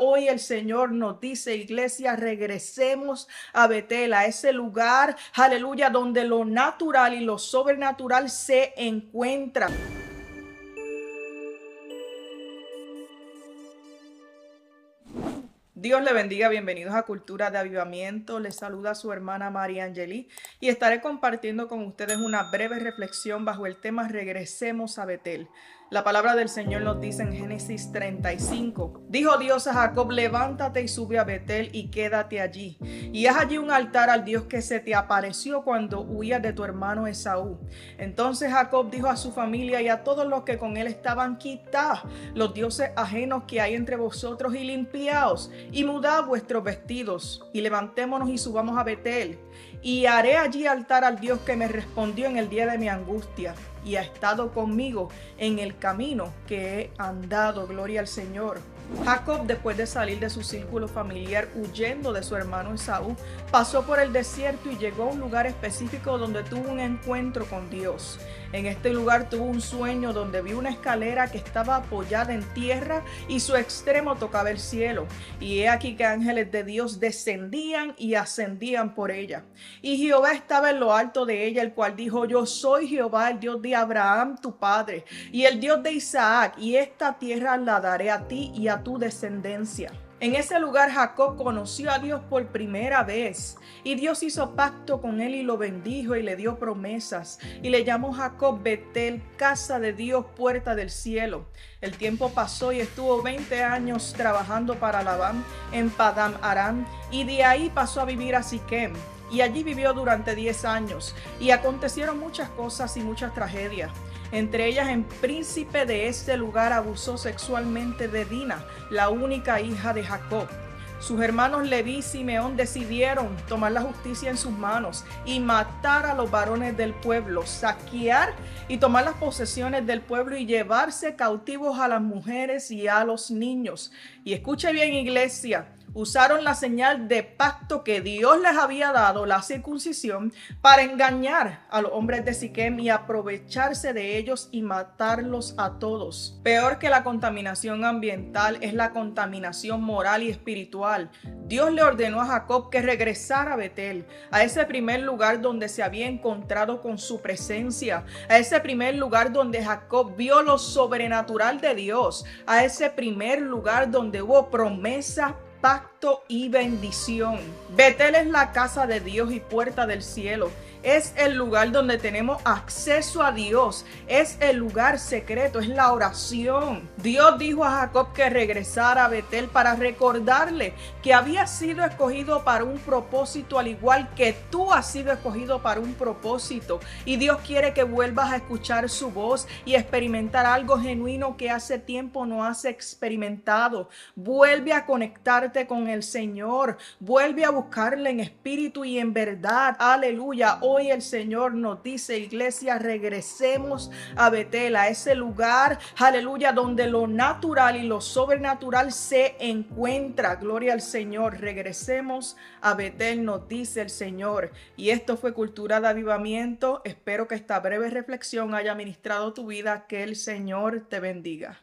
Hoy el Señor nos dice, iglesia, regresemos a Betel, a ese lugar, aleluya, donde lo natural y lo sobrenatural se encuentran. Dios le bendiga, bienvenidos a Cultura de Avivamiento. Les saluda su hermana María Angeli y estaré compartiendo con ustedes una breve reflexión bajo el tema Regresemos a Betel. La palabra del Señor nos dice en Génesis 35. Dijo Dios a Jacob, levántate y sube a Betel y quédate allí. Y haz allí un altar al Dios que se te apareció cuando huías de tu hermano Esaú. Entonces Jacob dijo a su familia y a todos los que con él estaban, quitad los dioses ajenos que hay entre vosotros y limpiaos y mudad vuestros vestidos y levantémonos y subamos a Betel. Y haré allí altar al Dios que me respondió en el día de mi angustia y ha estado conmigo en el camino que he andado. Gloria al Señor. Jacob, después de salir de su círculo familiar huyendo de su hermano Esaú, pasó por el desierto y llegó a un lugar específico donde tuvo un encuentro con Dios. En este lugar tuvo un sueño donde vio una escalera que estaba apoyada en tierra y su extremo tocaba el cielo. Y he aquí que ángeles de Dios descendían y ascendían por ella. Y Jehová estaba en lo alto de ella, el cual dijo, yo soy Jehová, el Dios de Abraham tu padre, y el Dios de Isaac, y esta tierra la daré a ti y a tu descendencia. En ese lugar Jacob conoció a Dios por primera vez y Dios hizo pacto con él y lo bendijo y le dio promesas y le llamó Jacob Betel, casa de Dios, puerta del cielo. El tiempo pasó y estuvo 20 años trabajando para Labán en Padam Aram y de ahí pasó a vivir a Siquem y allí vivió durante 10 años y acontecieron muchas cosas y muchas tragedias. Entre ellas, el príncipe de este lugar abusó sexualmente de Dina, la única hija de Jacob. Sus hermanos Leví y Simeón decidieron tomar la justicia en sus manos y matar a los varones del pueblo, saquear y tomar las posesiones del pueblo y llevarse cautivos a las mujeres y a los niños. Y escuche bien, iglesia, usaron la señal de pacto que Dios les había dado, la circuncisión, para engañar a los hombres de Siquem y aprovecharse de ellos y matarlos a todos. Peor que la contaminación ambiental es la contaminación moral y espiritual. Dios le ordenó a Jacob que regresara a Betel, a ese primer lugar donde se había encontrado con su presencia, a ese primer lugar donde Jacob vio lo sobrenatural de Dios, a ese primer lugar donde hubo promesa pacto y bendición. Betel es la casa de Dios y puerta del cielo es el lugar donde tenemos acceso a Dios, es el lugar secreto, es la oración. Dios dijo a Jacob que regresara a Betel para recordarle que había sido escogido para un propósito, al igual que tú has sido escogido para un propósito. Y Dios quiere que vuelvas a escuchar su voz y experimentar algo genuino que hace tiempo no has experimentado. Vuelve a conectarte con el Señor, vuelve a buscarle en espíritu y en verdad. Aleluya Hoy el Señor nos dice, iglesia, regresemos a Betel, a ese lugar, aleluya, donde lo natural y lo sobrenatural se encuentra. Gloria al Señor. Regresemos a Betel, nos dice el Señor. Y esto fue Cultura de Avivamiento. Espero que esta breve reflexión haya ministrado tu vida. Que el Señor te bendiga.